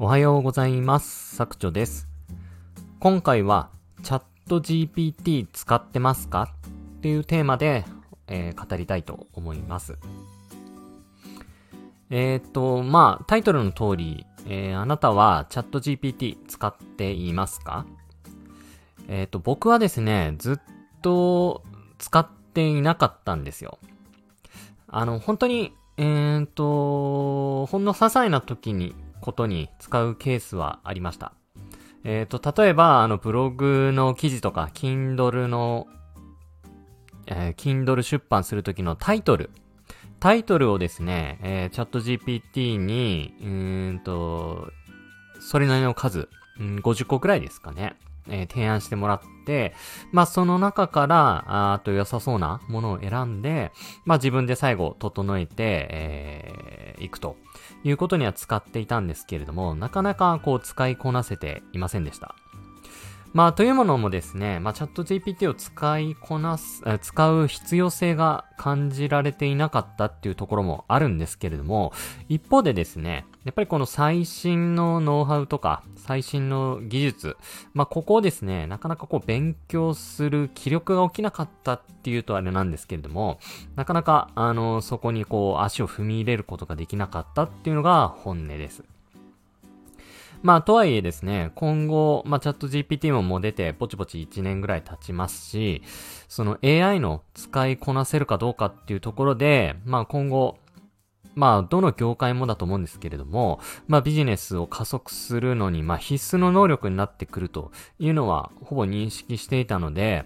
おはようございます。作長です。今回は、チャット GPT 使ってますか？っていうテーマで、えー語りたいと思います。えーっと、まあ、タイトルの通り、えーあなたはチャット GPT 使っていますか？えっと、僕はですね、ずっと使っていなかったんですよ。あの、本当に、えっと、ほんの些細な時に、ことに使うケースはありました。えっ、と、例えば、あの、ブログの記事とか、Kindle の、えー Kindle 出版するときのタイトル。タイトルをですね、えーチャット GPT に、うんと、それなりの数、うん、50個くらいですかね。えー提案してもらって、まあ、その中から、ああと良さそうなものを選んで、まあ、自分で最後整えて、えーいくということには使っていたんですけれども、なかなかこう使いこなせていませんでした。まあ、というものもですね、まあ、チャット GPT を使いこなす、使う必要性が感じられていなかったっていうところもあるんですけれども、一方でですね、やっぱりこの最新のノウハウとか、最新の技術、まあ、ここをですね、なかなかこう勉強する気力が起きなかったっていうとあれなんですけれども、なかなか、あの、そこにこう足を踏み入れることができなかったっていうのが本音です。まあ、とはいえですね、今後、まあ、チャット GPT ももう出て、ぼちぼち1年ぐらい経ちますし、その AI の使いこなせるかどうかっていうところで、まあ、今後、まあ、どの業界もだと思うんですけれども、まあ、ビジネスを加速するのに、まあ、必須の能力になってくるというのは、ほぼ認識していたので、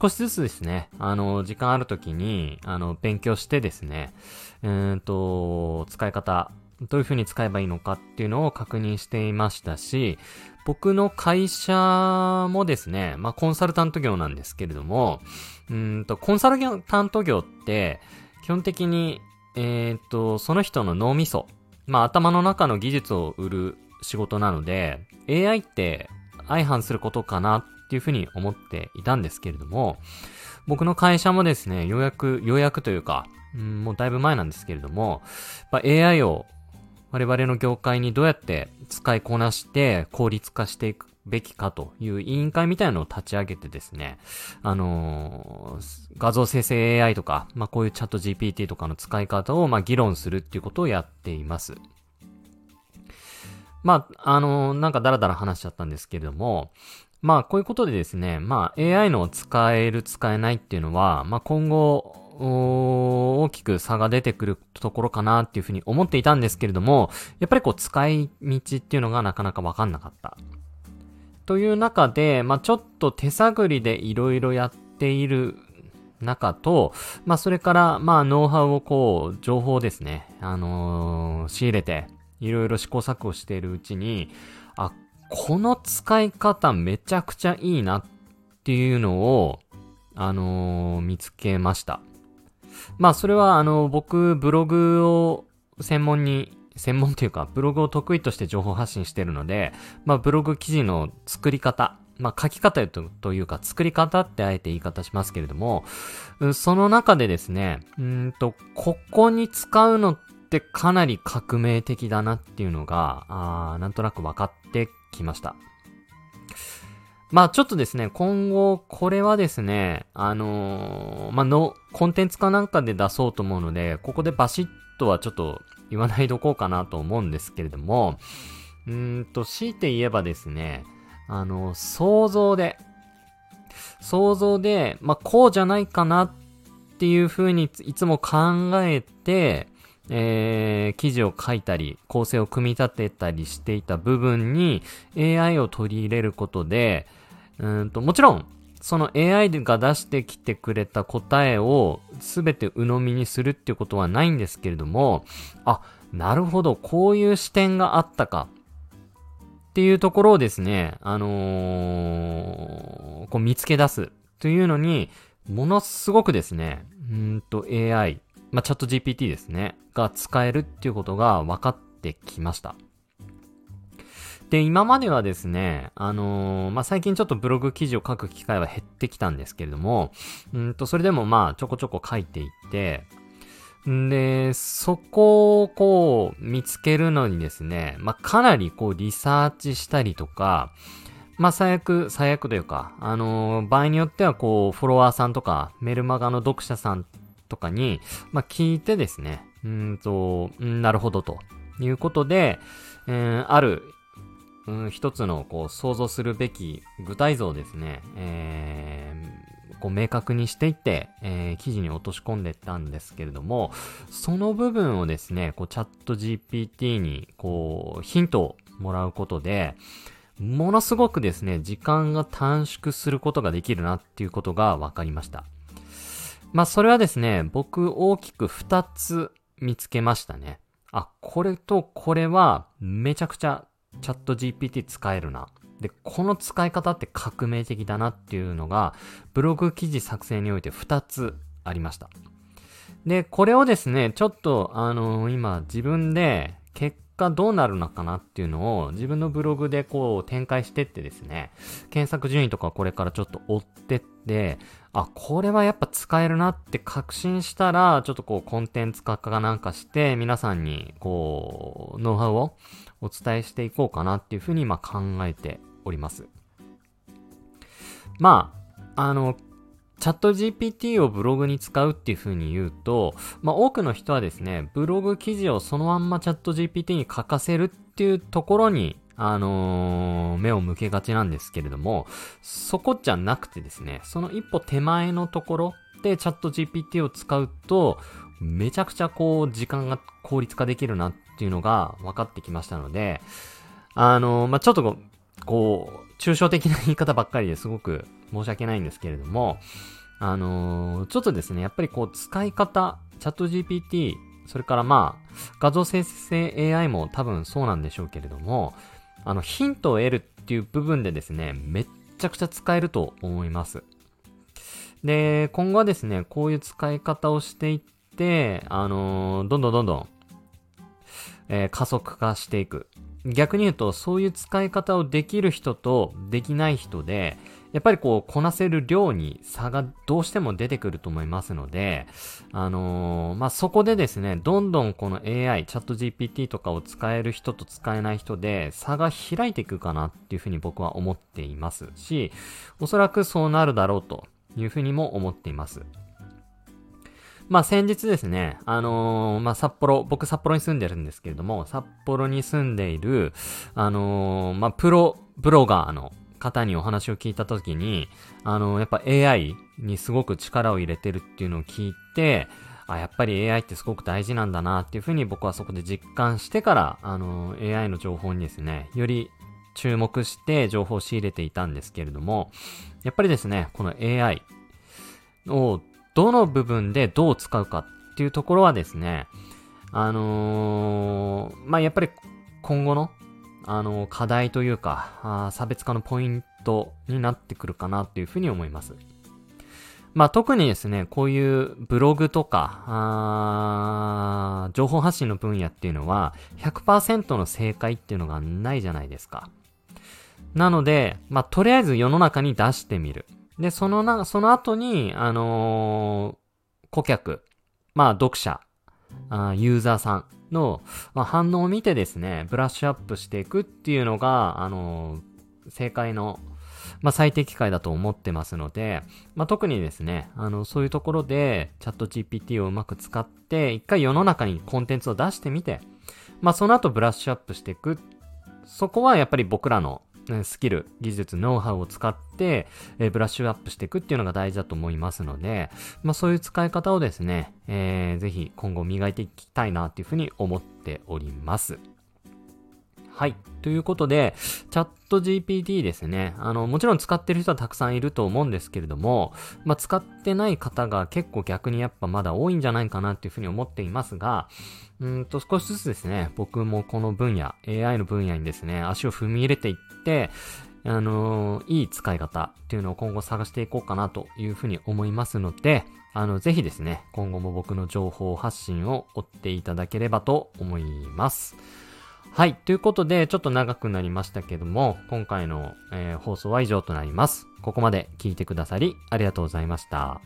少しずつですね、あの、時間ある時に、あの、勉強してですね、うんと、使い方、どういう風に使えばいいのかっていうのを確認していましたし、僕の会社もですね、まあ、コンサルタント業なんですけれども、うんと、コンサルタント業って、基本的に、えーっと、その人の脳みそ、まあ、頭の中の技術を売る仕事なので、AI って相反することかなっていうふうに思っていたんですけれども、僕の会社もですね、ようやく、ようやくというか、うんもうだいぶ前なんですけれども、やっぱ AI を我々の業界にどうやって使いこなして効率化していくべきかという委員会みたいなのを立ち上げてですね、あのー画像生成 AI とか、まあ、こういうチャット GPT とかの使い方を、まあ、議論するっていうことをやっています。まあ、あのーなんかダラダラ話しちゃったんですけれども、まあ、こういうことでですね、まあ、AI の使える、使えないっていうのは、まあ、今後、大きく差が出てくるところかなっていうふうに思っていたんですけれども、やっぱりこう、使い道っていうのがなかなかわかんなかった。という中で、まあ、ちょっと手探りでいろいろやっている中と、まあ、それから、まあ、ノウハウをこう、情報ですね、あのー仕入れて、いろいろ試行錯誤しているうちに、あ、この使い方めちゃくちゃいいなっていうのを、あのー見つけました。まあ、それは、あの、僕、ブログを専門に、専門というか、ブログを得意として情報発信してるので、まあ、ブログ記事の作り方、まあ、書き方というか、作り方ってあえて言い方しますけれども、その中でですね、うんと、ここに使うのってかなり革命的だなっていうのが、あなんとなく分かってきました。まあちょっとですね、今後、これはですね、あのーまあの、コンテンツかなんかで出そうと思うので、ここでバシッとはちょっと言わないどこうかなと思うんですけれども、うんと、強いて言えばですね、あの、想像で、想像で、まあこうじゃないかなっていう風にいつも考えて、えー、記事を書いたり、構成を組み立てたりしていた部分に AI を取り入れることで、うんと、もちろん、その AI が出してきてくれた答えを全て鵜呑みにするっていうことはないんですけれども、あ、なるほど、こういう視点があったか。っていうところをですね、あのーこう見つけ出すというのに、ものすごくですね、うんと AI、まあ、チャット GPT ですね、が使えるっていうことが分かってきました。で、今まではですね、あのーまあ、最近ちょっとブログ記事を書く機会は減ってきたんですけれども、うんと、それでもまあ、ちょこちょこ書いていって、んで、そこをこう見つけるのにですね、まあ、かなりこうリサーチしたりとか、まあ、最悪、最悪というか、あのー、場合によってはこう、フォロワーさんとか、メルマガの読者さんとかに、まあ、聞いてですね、うんと、なるほどということで、えー、ある、うん、一つのこう想像するべき具体像ですね、えー、こう明確にしていって、えー、記事に落とし込んでったんですけれども、その部分をですね、こうチャット GPT にこうヒントをもらうことで、ものすごくですね、時間が短縮することができるなっていうことが分かりました。まあ、それはですね、僕大きく2つ見つけましたね。あ、これとこれはめちゃくちゃチャット GPT 使えるな。で、この使い方って革命的だなっていうのが、ブログ記事作成において2つありました。で、これをですね、ちょっと、あのー、今自分で果どうなるのかなっていうのを自分のブログでこう展開してってですね、検索順位とかこれからちょっと追ってって、あ、これはやっぱ使えるなって確信したら、ちょっとこうコンテンツ化かなんかして、皆さんにこう、ノウハウをお伝えしていこうかなっていうふうに今考えております。まあ、あの、チャット GPT をブログに使うっていう風に言うと、まあ多くの人はですね、ブログ記事をそのまんまチャット GPT に書かせるっていうところにあのー、目を向けがちなんですけれども、そこじゃなくてですね、その一歩手前のところでチャット GPT を使うと、めちゃくちゃこう、時間が効率化できるなっていうのが分かってきましたので、あのー、まあ、ちょっとこう、抽象的な言い方ばっかりですごく申し訳ないんですけれども、あのー、ちょっとですね、やっぱりこう、使い方、チャット GPT、それからまあ、画像生成 AI も多分そうなんでしょうけれども、あの、ヒントを得るっていう部分でですね、めっちゃくちゃ使えると思います。で、今後はですね、こういう使い方をしていって、あのー、どんどんどんどん、えー、加速化していく。逆に言うと、そういう使い方をできる人とできない人で、やっぱりこう、こなせる量に差がどうしても出てくると思いますので、あのー、まあ、そこでですね、どんどんこの AI、チャット GPT とかを使える人と使えない人で差が開いていくかなっていうふうに僕は思っていますし、おそらくそうなるだろうというふうにも思っています。まあ先日ですね、あのー、まあ札幌、僕札幌に住んでるんですけれども、札幌に住んでいる、あのー、まあプロブロガーの方にお話を聞いたときに、あの、やっぱ AI にすごく力を入れてるっていうのを聞いて、あ、やっぱり AI ってすごく大事なんだなっていうふうに僕はそこで実感してから、あの、AI の情報にですね、より注目して情報を仕入れていたんですけれども、やっぱりですね、この AI をどの部分でどう使うかっていうところはですね、あのー、まあ、やっぱり今後のあの、課題というか、あ差別化のポイントになってくるかなっていうふうに思います。まあ特にですね、こういうブログとか、あ情報発信の分野っていうのは100%の正解っていうのがないじゃないですか。なので、まあとりあえず世の中に出してみる。で、そのな、その後に、あのー、顧客、まあ読者、あユーザーさんの、まあ、反応を見てですね、ブラッシュアップしていくっていうのが、あのー、正解の、まあ、最適解だと思ってますので、まあ、特にですね、あの、そういうところで、チャット GPT をうまく使って、一回世の中にコンテンツを出してみて、まあ、その後ブラッシュアップしていく。そこはやっぱり僕らのスキル、技術、ノウハウを使って、えー、ブラッシュアップしていくっていうのが大事だと思いますので、まあそういう使い方をですね、えー、ぜひ今後磨いていきたいなっていうふうに思っております。はい。ということで、チャット GPT ですね。あの、もちろん使ってる人はたくさんいると思うんですけれども、まあ、使ってない方が結構逆にやっぱまだ多いんじゃないかなっていうふうに思っていますが、うんと少しずつですね、僕もこの分野、AI の分野にですね、足を踏み入れていって、あのー、いい使い方っていうのを今後探していこうかなというふうに思いますので、あの、ぜひですね、今後も僕の情報発信を追っていただければと思います。はい。ということで、ちょっと長くなりましたけども、今回の、えー、放送は以上となります。ここまで聞いてくださり、ありがとうございました。